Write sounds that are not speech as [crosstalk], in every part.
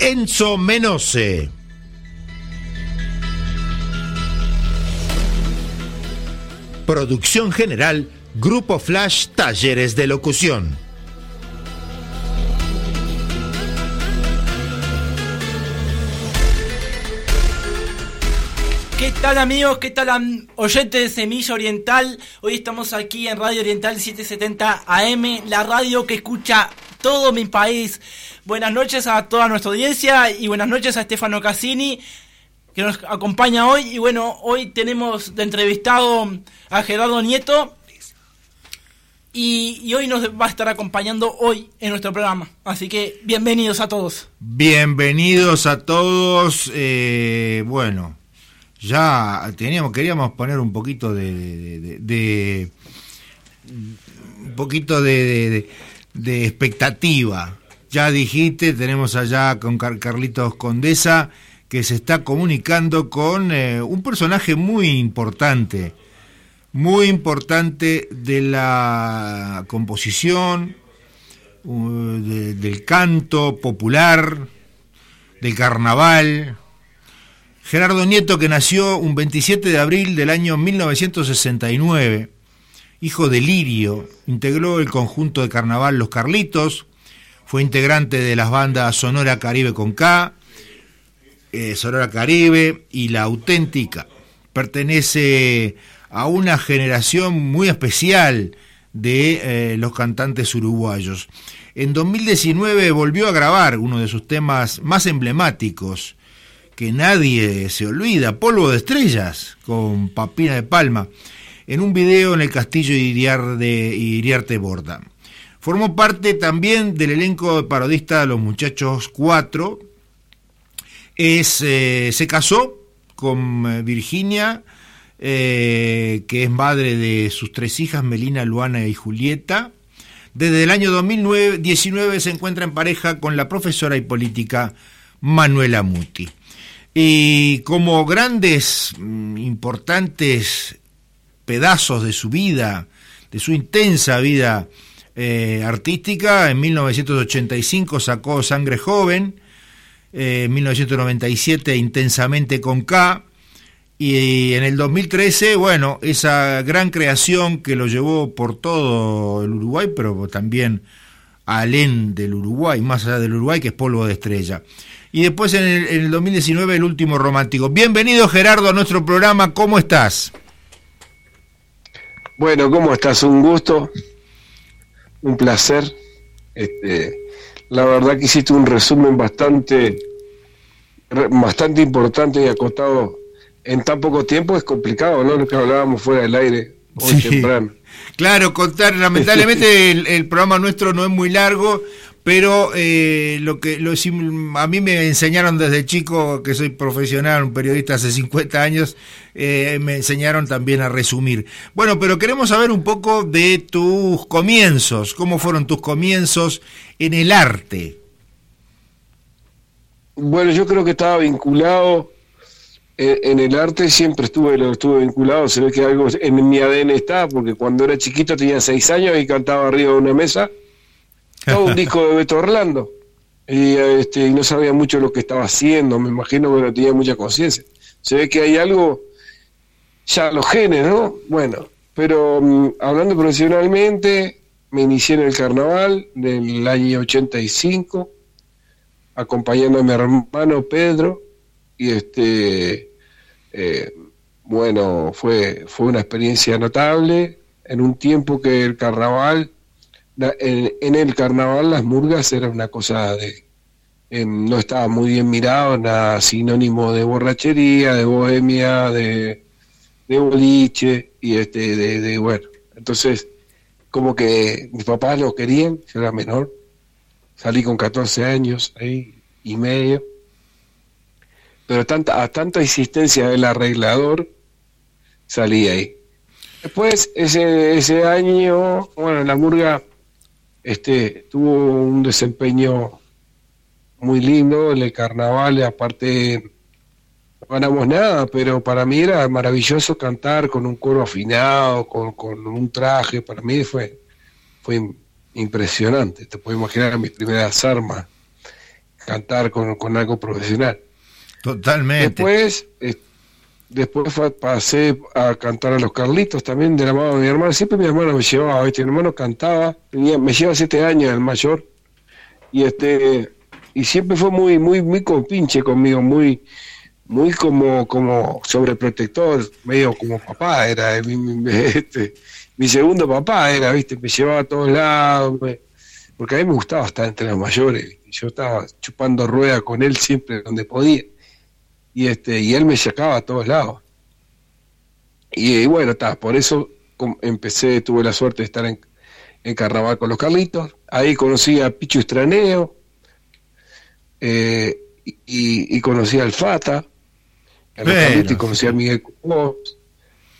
Enzo Menose. Producción general Grupo Flash Talleres de Locución. ¿Qué tal amigos? ¿Qué tal oyentes de Semilla Oriental? Hoy estamos aquí en Radio Oriental 770 AM, la radio que escucha todo mi país. Buenas noches a toda nuestra audiencia y buenas noches a Stefano Cassini que nos acompaña hoy. Y bueno, hoy tenemos de entrevistado a Gerardo Nieto y, hoy nos va a estar acompañando hoy en nuestro programa. Así que bienvenidos a todos. Bienvenidos a todos. Eh, bueno, ya teníamos, queríamos poner un poquito de, un poquito de, expectativa. Ya dijiste, tenemos allá con Carlitos Condesa que se está comunicando con eh, un personaje muy importante, muy importante de la composición, del canto popular, del carnaval, Gerardo Nieto, que nació un 27 de abril del año 1969, hijo de Lirio, integró el conjunto de carnaval Los Carlitos, fue integrante de las bandas Sonora Caribe con K, eh, Sonora Caribe y La Auténtica. Pertenece a una generación muy especial de eh, los cantantes uruguayos. En 2019 volvió a grabar uno de sus temas más emblemáticos, que nadie se olvida, Polvo de Estrellas, con Papina de Palma, en un video en el castillo de Iriarte Borda. Formó parte también del elenco de parodista Los Muchachos 4. Es, eh, se casó con eh, Virginia, eh, que es madre de sus tres hijas, Melina, Luana y Julieta. Desde el año 2019 se encuentra en pareja con la profesora y política Manuela Muti. Y como grandes, mm, importantes pedazos de su vida, de su intensa vida eh, artística, en 1985 sacó Sangre Joven, eh, en 1997 Intensamente con K, y en el 2013, bueno, esa gran creación que lo llevó por todo el Uruguay, pero también alén del Uruguay, más allá del Uruguay, que es polvo de estrella y después en el, 2019 el último romántico. Bienvenido Gerardo a nuestro programa, ¿cómo estás? Bueno, ¿cómo estás? Un gusto, un placer. Este, la verdad que hiciste un resumen bastante, bastante importante y acostado en tan poco tiempo. Es complicado, ¿no? Lo que hablábamos fuera del aire hoy temprano. Claro, contar, lamentablemente el, programa nuestro no es muy largo, pero eh, lo que a mí me enseñaron desde chico, que soy profesional, un periodista hace 50 años, eh, me enseñaron también a resumir. Bueno, pero queremos saber un poco de tus comienzos, cómo fueron tus comienzos en el arte. Bueno, yo creo que estaba vinculado eh, en el arte siempre estuve, estuve vinculado, se ve que algo en mi ADN está, porque cuando era chiquito tenía seis años y cantaba arriba de una mesa todo un disco de Beto Orlando. Y, este, y no sabía mucho lo que estaba haciendo, me imagino que no tenía mucha conciencia. Se ve que hay algo, ya los genes, ¿no? Bueno, pero mm, hablando profesionalmente, me inicié en el carnaval del año 85, acompañando a mi hermano Pedro, y este, eh, bueno, fue, fue una experiencia notable, en un tiempo que el carnaval en, el carnaval las murgas era una cosa de no estaba muy bien mirado, nada sinónimo de borrachería, de bohemia, de, de boliche y este de, bueno, entonces como que mis papás lo querían, yo era menor, salí con 14 años y medio pero tanta, a tanta insistencia del arreglador, salí ahí. Después, ese, ese año, bueno, la murga este, tuvo un desempeño muy lindo en el carnaval, aparte no ganamos nada, pero para mí era maravilloso cantar con un coro afinado, con, con un traje, para mí fue, fue impresionante, te puedo imaginar mis primeras armas, cantar con, con algo profesional. Totalmente. Después, eh, después pasé a cantar a los Carlitos también de la mano de mi hermano. Siempre mi hermano me llevaba, mi hermano cantaba, tenía, me lleva siete años el mayor, y este y siempre fue muy, muy, muy compinche conmigo, muy, muy como, como sobreprotector, medio como papá era, mi, [laughs] este, mi segundo papá era, viste, me llevaba a todos lados, porque a mí me gustaba estar entre los mayores, yo estaba chupando rueda con él siempre donde podía y este y él me sacaba a todos lados. Y, bueno, está, por eso empecé, tuve la suerte de estar en, en Carnaval con los Carlitos. Ahí conocí a Pichu Estraneo eh, y, y, conocí al Fata, y conocí a Miguel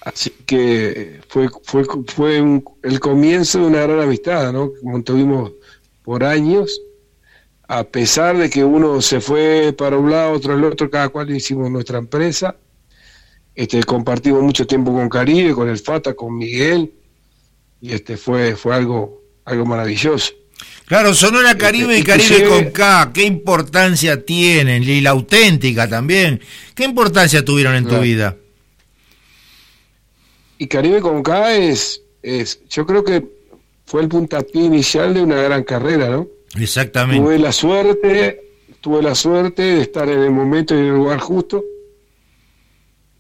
Así que fue, fue, fue el comienzo de una gran amistad, ¿no? Como tuvimos por años a pesar de que uno se fue para un lado, otro al otro, cada cual hicimos nuestra empresa. Este, compartimos mucho tiempo con Caribe, con el Fata, con Miguel, y este fue, fue algo, algo maravilloso. Claro, Sonora este, Caribe y Caribe con K, ¿qué importancia tienen? Y la auténtica también. ¿Qué importancia tuvieron en tu vida? Y Caribe con K es, es, yo creo que fue el puntapié inicial de una gran carrera, ¿no? Exactamente. Tuve la suerte, tuve la suerte de estar en el momento y en el lugar justo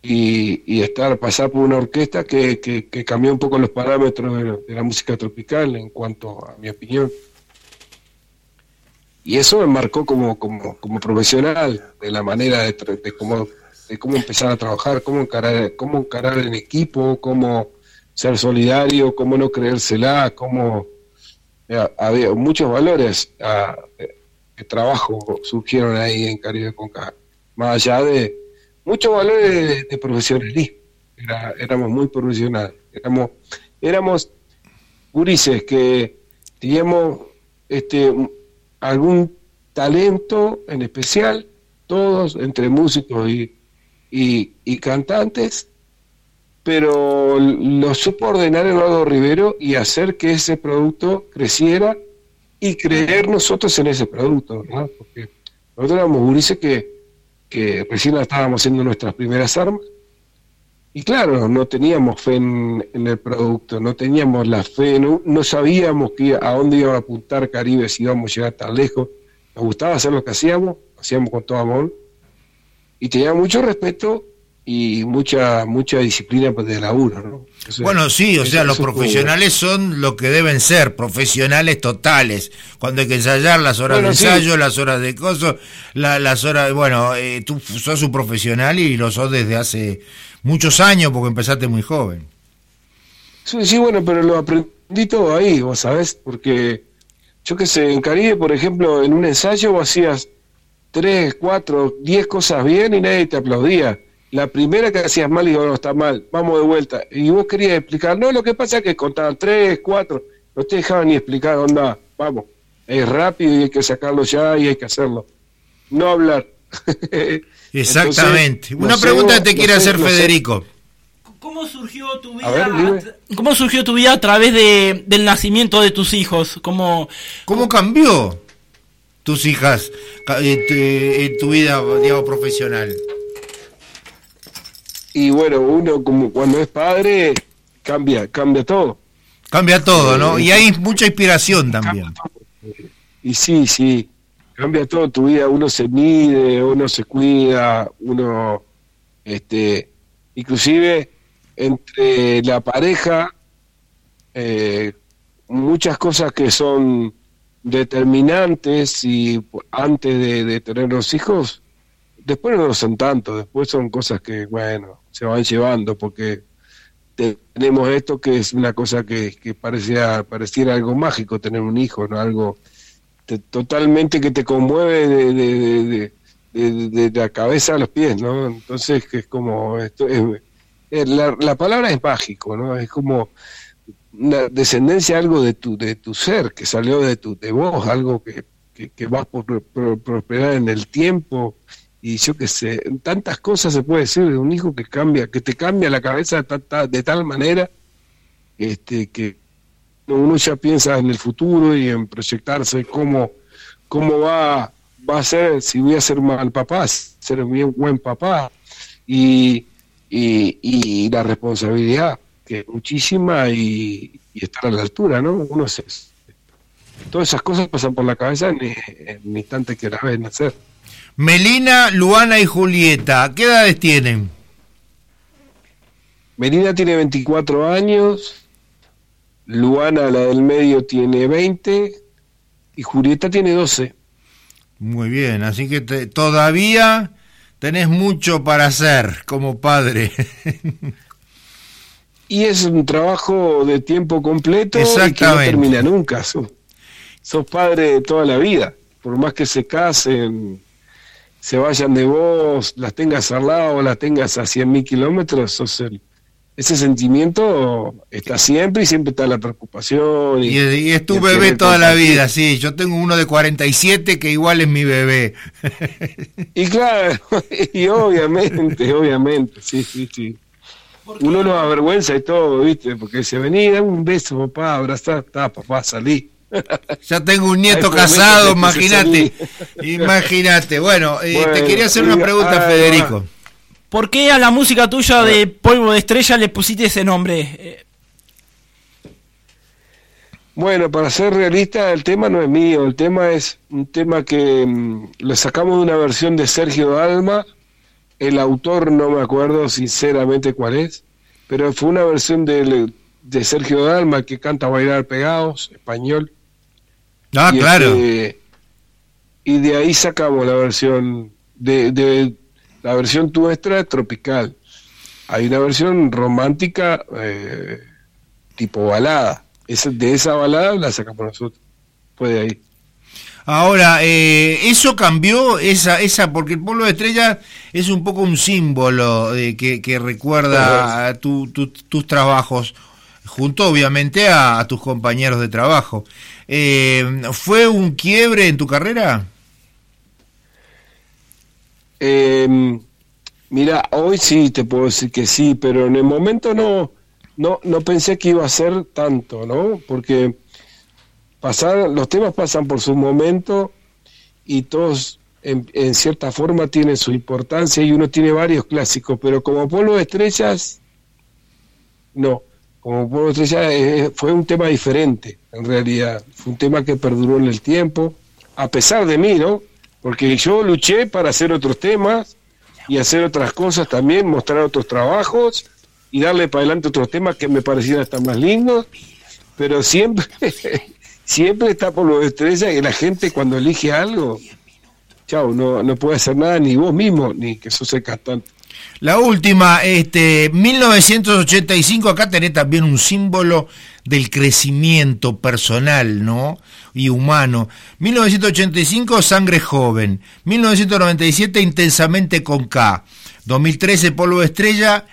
y, estar, pasar por una orquesta que, que, cambió un poco los parámetros de, la música tropical en cuanto a mi opinión. Y eso me marcó como, como, como profesional, de la manera de, de, cómo, de cómo empezar a trabajar, cómo encarar, cómo encarar en equipo, cómo ser solidario, cómo no creérsela, cómo había muchos valores de trabajo surgieron ahí en Caribe Conca, más allá de muchos valores de, profesionalismo. éramos muy profesionales, éramos, éramos gurises que teníamos este, algún talento en especial, todos entre músicos y, y cantantes, pero lo supo ordenar Eduardo Rivero y hacer que ese producto creciera y creer nosotros en ese producto, ¿verdad? Porque nosotros éramos gurises que, que recién estábamos haciendo nuestras primeras armas y claro, no teníamos fe en, el producto, no teníamos la fe, no, sabíamos que, a dónde iba a apuntar Caribe, si íbamos a llegar tan lejos. Nos gustaba hacer lo que hacíamos, hacíamos con todo amor y tenía mucho respeto y mucha mucha disciplina pues, de laburo, ¿no? bueno, sí, o sea, los profesionales son lo que deben ser, profesionales totales. Cuando hay que ensayar, las horas de ensayo, las horas de coso, las horas, bueno, eh, tú sos un profesional y lo sos desde hace muchos años porque empezaste muy joven. Sí, sí, bueno, pero lo aprendí todo ahí, vos sabés, porque yo que sé, en Caribe, por ejemplo, en un ensayo vos hacías tres, cuatro, diez cosas bien y nadie te aplaudía la primera que hacías mal, digo, no, está mal, vamos de vuelta. Y vos querías explicar, no, lo que pasa es que contaban tres, cuatro, no te dejaban ni explicar, onda, vamos, es rápido y hay que sacarlo ya y hay que hacerlo. No hablar. [laughs] Exactamente. Una pregunta que te quiere hacer Federico. ¿Cómo surgió tu vida? ¿Cómo surgió tu vida a través de, del nacimiento de tus hijos? ¿Cómo, ¿Cómo cambió tus hijas en tu vida, digamos, profesional? Y bueno, uno como cuando es padre cambia, cambia todo. Cambia todo, ¿no? Y hay mucha inspiración también. Y sí, sí, cambia todo tu vida, uno se mide, uno se cuida, uno, este, inclusive entre la pareja, eh, muchas cosas que son determinantes y antes de, de tener los hijos, después no son tanto, después son cosas que, bueno, se van llevando, porque tenemos esto que es una cosa que, que parecía, pareciera algo mágico tener un hijo, ¿no? Algo totalmente que te conmueve de, de, la cabeza a los pies, ¿no? Entonces, que es como, esto es, la, la, palabra es mágico, ¿no? Es como una descendencia, algo de tu, de tu ser, que salió de, tu, de vos, algo que, que, va a prosperar en el tiempo, y yo qué sé, tantas cosas se puede decir de un hijo que cambia, que te cambia la cabeza de, de tal manera este, que uno ya piensa en el futuro y en proyectarse cómo, cómo va, va a ser, si voy a ser mal papá, ser un buen papá, y, y, la responsabilidad, que es muchísima y, estar a la altura, ¿no? Uno se, todas esas cosas pasan por la cabeza en el instante que la ven nacer. Melina, Luana y Julieta, ¿qué edades tienen? Melina tiene 24 años, Luana, la del medio, tiene 20 y Julieta tiene 12. Muy bien, así que todavía tenés mucho para hacer como padre. [laughs] y es un trabajo de tiempo completo y que no termina nunca. Sos, sos padre de toda la vida, por más que se casen se vayan de vos, las tengas al lado, las tengas a 100 mil kilómetros, ese sentimiento está siempre y siempre está la preocupación. Y, es tu bebé toda la vida, sí. Yo tengo uno de 47 que igual es mi bebé. Y claro, [laughs] y obviamente, [laughs] obviamente, sí, sí, sí. Uno no avergüenza y todo, ¿viste? Porque se venía, un beso, papá, abrazar, está, papá, salí. Ya tengo un nieto casado, imagínate. Imagínate. Bueno, eh, te quería hacer una pregunta, Federico. ¿Por qué a la música tuya de Polvo de Estrella le pusiste ese nombre? Bueno, para ser realista, el tema no es mío, el tema es un tema que mm, lo sacamos de una versión de Sergio Dalma, el autor no me acuerdo sinceramente cuál es, pero fue una versión de, de Sergio Dalma que canta Bailar Pegados, español, Ah, claro. Este, y de ahí sacamos la versión de, de la versión nuestra tropical. Hay una versión romántica eh, tipo balada. de esa balada la sacamos nosotros. Puede ahí. Ahora, eh, eso cambió, esa, esa, porque el polvo de estrella es un poco un símbolo de que, que recuerda a tus trabajos junto obviamente a, tus compañeros de trabajo. Eh, ¿Fue un quiebre en tu carrera? Em, mira, hoy sí te puedo decir que sí, pero en el momento no, no, no pensé que iba a ser tanto, ¿no? Porque pasar, los temas pasan por su momento y todos en, en, cierta forma tienen su importancia y uno tiene varios clásicos, pero como polvo de estrellas, no como puedo Estrella eh, fue un tema diferente, en realidad. Fue un tema que perduró en el tiempo, a pesar de mí, ¿no? Porque yo luché para hacer otros temas y hacer otras cosas también, mostrar otros trabajos y darle para adelante otros temas que me parecieran estar más lindos, pero siempre, [laughs] siempre está por lo de estrella y la gente cuando elige algo, chao, no, no puede hacer nada ni vos mismo, ni que sos el cantante. La última, este, 1985, acá tenés también un símbolo del crecimiento personal, ¿no? Y humano. 1985, Sangre Joven. 1997, Intensamente con K. 2013, Polvo de Estrella.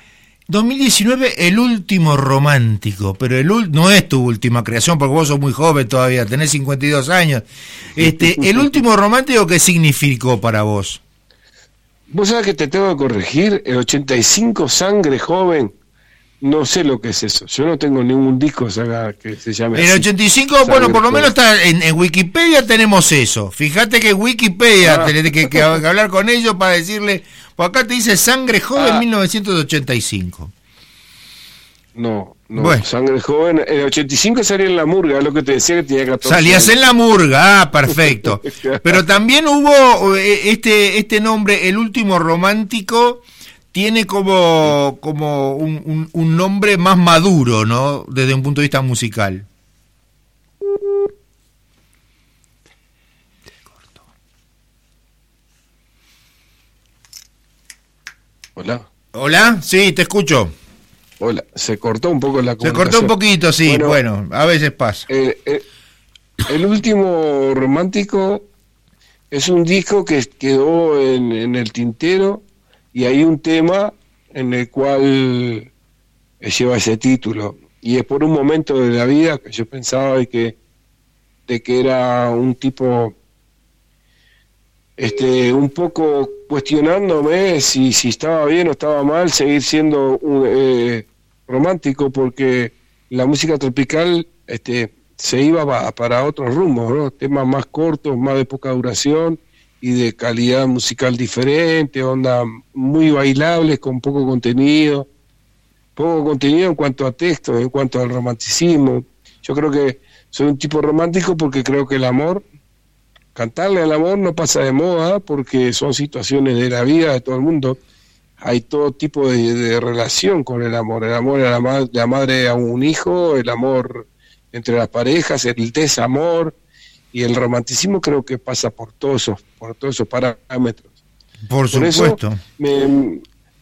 2019, El Último Romántico. Pero el no es tu última creación, porque vos sos muy joven todavía, tenés 52 años. Este, ¿El Último Romántico qué significó para vos? Vos sabés que te tengo que corregir, el 85 Sangre Joven, no sé lo que es eso. Yo no tengo ningún disco que se llame. El 85, bueno, por lo menos está en, Wikipedia tenemos eso. Fíjate que Wikipedia ah. tenés que, hablar con ellos para decirle. Pues acá te dice Sangre Joven 1985. Ah. No, no, Sangre Joven. En el 85 salía en la murga, lo que te decía que tenía 14 Salías en la murga, ah, perfecto. [laughs] Pero también hubo eh, este, este nombre, El Último Romántico, tiene como, como un, un, nombre más maduro, ¿no? Desde un punto de vista musical. Hola. Hola, sí, te escucho. Hola, se cortó un poco la comunicación. Se cortó un poquito, sí, bueno, a veces pasa. Eh, eh, el último romántico es un disco que quedó en, el tintero y hay un tema en el cual lleva ese título. Y es por un momento de la vida que yo pensaba de que, de que era un tipo este, un poco cuestionándome si, si estaba bien o estaba mal seguir siendo eh, romántico porque la música tropical este, se iba para otros rumbos, temas más cortos, más de poca duración y de calidad musical diferente, onda muy bailables con poco contenido, poco contenido en cuanto a texto, en cuanto al romanticismo. Yo creo que soy un tipo romántico porque creo que el amor, cantarle al amor no pasa de moda porque son situaciones de la vida de todo el mundo. Hay todo tipo de, relación con el amor. El amor a la, la madre a un hijo, el amor entre las parejas, el desamor y el romanticismo creo que pasa por todos esos, por todos esos parámetros. Por supuesto.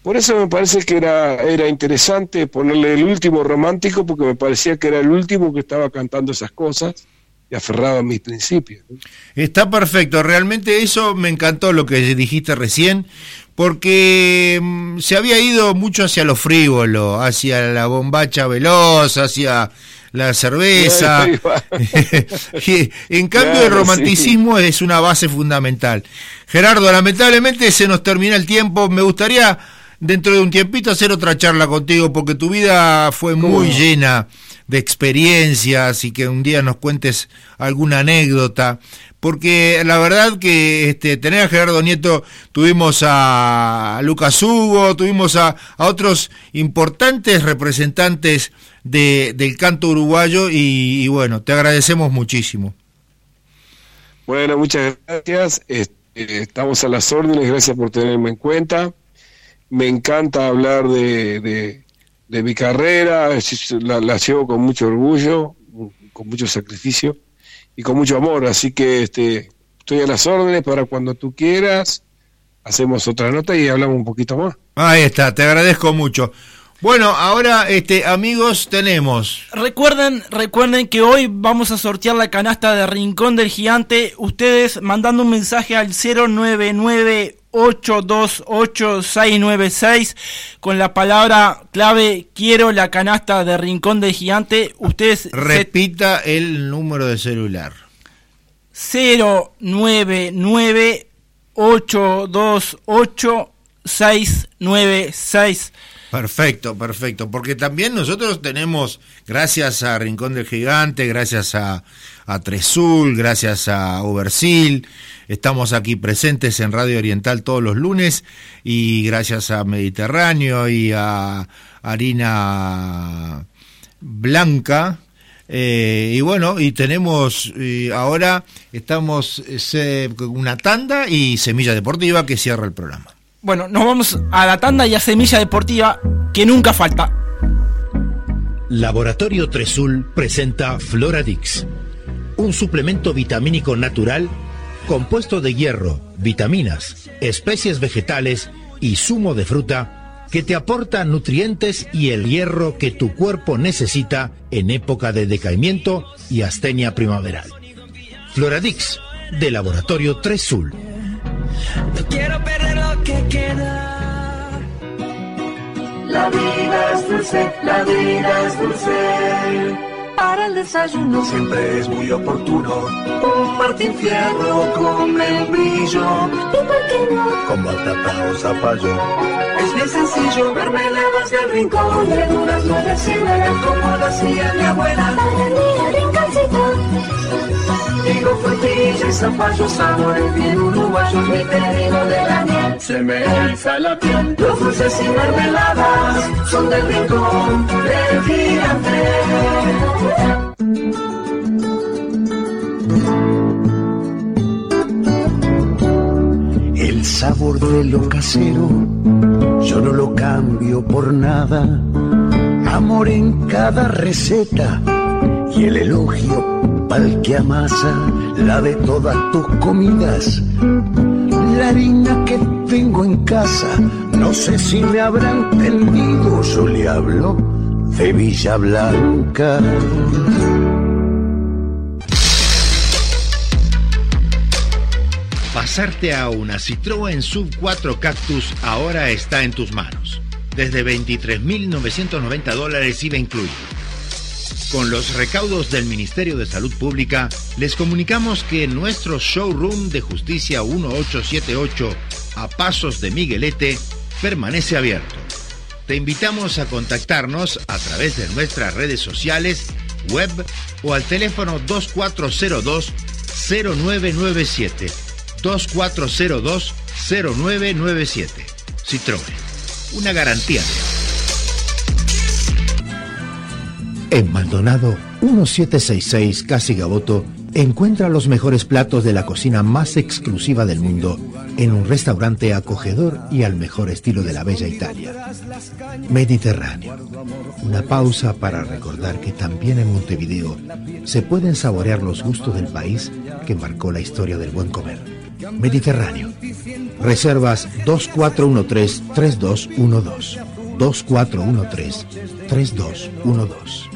Por eso me, parece que era, era interesante ponerle el último romántico porque me parecía que era el último que estaba cantando esas cosas y aferrado a mis principios. Está perfecto, realmente eso me encantó lo que dijiste recién, porque mm, se había ido mucho hacia lo frívolo, hacia la bombacha veloz, hacia la cerveza. [laughs] en cambio, el romanticismo es una base fundamental. Gerardo, lamentablemente se nos termina el tiempo. Me gustaría dentro de un tiempito hacer otra charla contigo porque tu vida fue muy llena de experiencias y que un día nos cuentes alguna anécdota porque la verdad que este, tener a Gerardo Nieto, tuvimos a Lucas Hugo, tuvimos a, otros importantes representantes de, del canto uruguayo y, bueno, te agradecemos muchísimo. Bueno, muchas gracias. estamos a las órdenes, gracias por tenerme en cuenta. Me encanta hablar de, mi carrera, la, la, llevo con mucho orgullo, con mucho sacrificio y con mucho amor, así que este, estoy a las órdenes para cuando tú quieras. Hacemos otra nota y hablamos un poquito más. Ahí está, te agradezco mucho. Bueno, ahora, este, amigos, tenemos. Recuerden, recuerden que hoy vamos a sortear la canasta de Rincón del Gigante. Ustedes mandando un mensaje al 099 828 con la palabra clave quiero la canasta de Rincón del Gigante. Ustedes repita el número de celular. 099 828 696 Perfecto, perfecto. Porque también nosotros tenemos, gracias a Rincón del Gigante, gracias a, a Tresul, gracias a Ubersil, estamos aquí presentes en Radio Oriental todos los lunes y gracias a Mediterráneo y a Harina Blanca. Eh, y bueno, y tenemos ahora estamos eh, una tanda y Semilla Deportiva que cierra el programa. Bueno, nos vamos a la tanda y a Semilla Deportiva, que nunca falta. Laboratorio Tresul presenta Floradix, un suplemento vitamínico natural compuesto de hierro, vitaminas, especies vegetales y zumo de fruta que te aporta nutrientes y el hierro que tu cuerpo necesita en época de decaimiento y astenia primaveral. Floradix, de Laboratorio Tresul. No quiero perder lo que queda. La vida es dulce, la vida es dulce. Para el desayuno siempre es muy oportuno. Un Martín Fierro con membrillo. ¿Y por qué no? Con batata o zapallo. Es bien sencillo, mermeladas del rincón. Verduras no de como lo hacía mi abuela. Para mí, rinconcito. Digo frutilla y zapallo, sabores bien uruguayos, mi pedido de la miel. Se me eriza la piel, los dulces y mermeladas son del rincón del gigante. El sabor de lo casero, yo no lo cambio por nada. Amor en cada receta y el elogio pa'l que amasa la de todas tus comidas. La harina que tengo en casa, no sé si me habrán entendido, yo le hablo de Villa Blanca. pasarte a una Citroën Sub 4 Cactus ahora está en tus manos. Desde 23.990 dólares IVA incluido. Con los recaudos del Ministerio de Salud Pública, les comunicamos que nuestro showroom de Justicia 1878 a Pasos de Miguelete permanece abierto. Te invitamos a contactarnos a través de nuestras redes sociales, web o al teléfono 2402-0997. 2402-0997. Citroën. Una garantía En Maldonado 1766 Casi Gaboto encuentra los mejores platos de la cocina más exclusiva del mundo en un restaurante acogedor y al mejor estilo de la bella Italia. Mediterráneo. Una pausa para recordar que también en Montevideo se pueden saborear los gustos del país que marcó la historia del buen comer. Mediterráneo. Reservas 2413-3212. 2413-3212.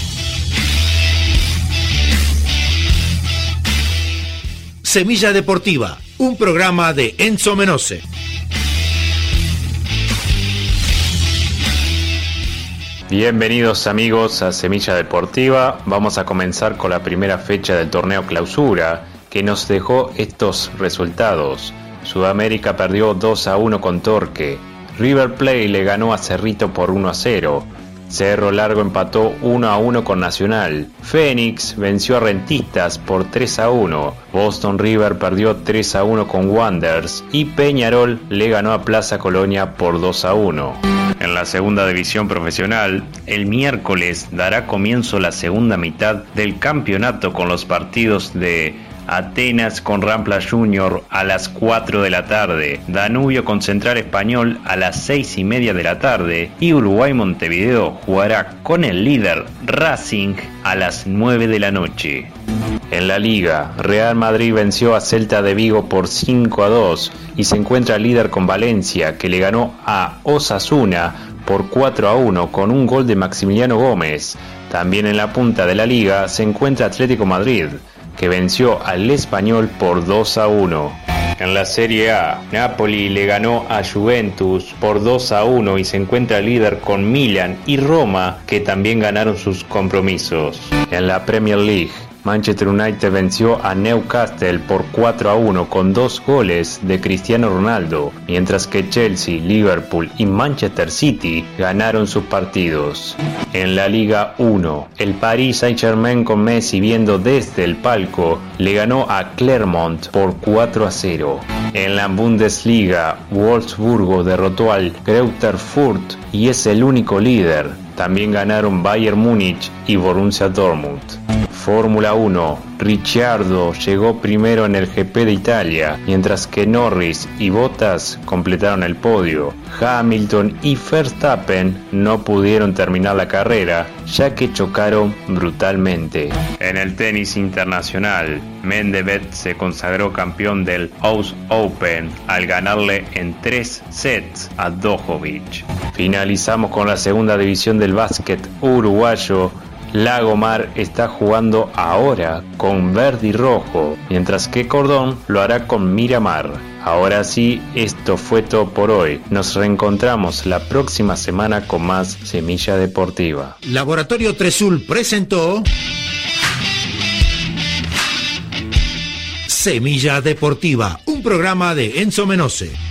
Semilla Deportiva, un programa de Enzo Menose. Bienvenidos amigos a Semilla Deportiva. Vamos a comenzar con la primera fecha del torneo clausura que nos dejó estos resultados. Sudamérica perdió 2 a 1 con Torque. River Plate le ganó a Cerrito por 1 a 0. Cerro Largo empató 1 a 1 con Nacional. Phoenix venció a Rentistas por 3 a 1. Boston River perdió 3 a 1 con Wanderers. Y Peñarol le ganó a Plaza Colonia por 2 a 1. En la segunda división profesional, el miércoles dará comienzo la segunda mitad del campeonato con los partidos de Atenas con Rampla Junior a las 4 de la tarde, Danubio con Central Español a las 6 y media de la tarde y Uruguay Montevideo jugará con el líder Racing a las 9 de la noche. En la liga, Real Madrid venció a Celta de Vigo por 5 a 2 y se encuentra líder con Valencia que le ganó a Osasuna por 4 a 1 con un gol de Maximiliano Gómez. También en la punta de la liga se encuentra Atlético Madrid que venció al español por 2 a 1. En la Serie A, Napoli le ganó a Juventus por 2 a 1 y se encuentra líder con Milan y Roma, que también ganaron sus compromisos. En la Premier League, Manchester United venció a Newcastle por 4 a 1 con dos goles de Cristiano Ronaldo, mientras que Chelsea, Liverpool y Manchester City ganaron sus partidos. En la Liga 1, el Paris Saint-Germain con Messi viendo desde el palco le ganó a Clermont por 4 a 0. En la Bundesliga, Wolfsburgo derrotó al Greuther Fürth y es el único líder. También ganaron Bayern Múnich y Borussia Dortmund. Fórmula 1. Ricciardo llegó primero en el GP de Italia, mientras que Norris y Bottas completaron el podio. Hamilton y Verstappen no pudieron terminar la carrera, ya que chocaron brutalmente. En el tenis internacional, Mendevet se consagró campeón del House Open al ganarle en tres sets a Djokovic. Finalizamos con la segunda división del básquet uruguayo Lagomar está jugando ahora con verde y rojo, mientras que Cordón lo hará con Miramar. Ahora sí, esto fue todo por hoy. Nos reencontramos la próxima semana con más Semilla Deportiva. Laboratorio Tresul presentó Semilla Deportiva, un programa de Enzo Menose.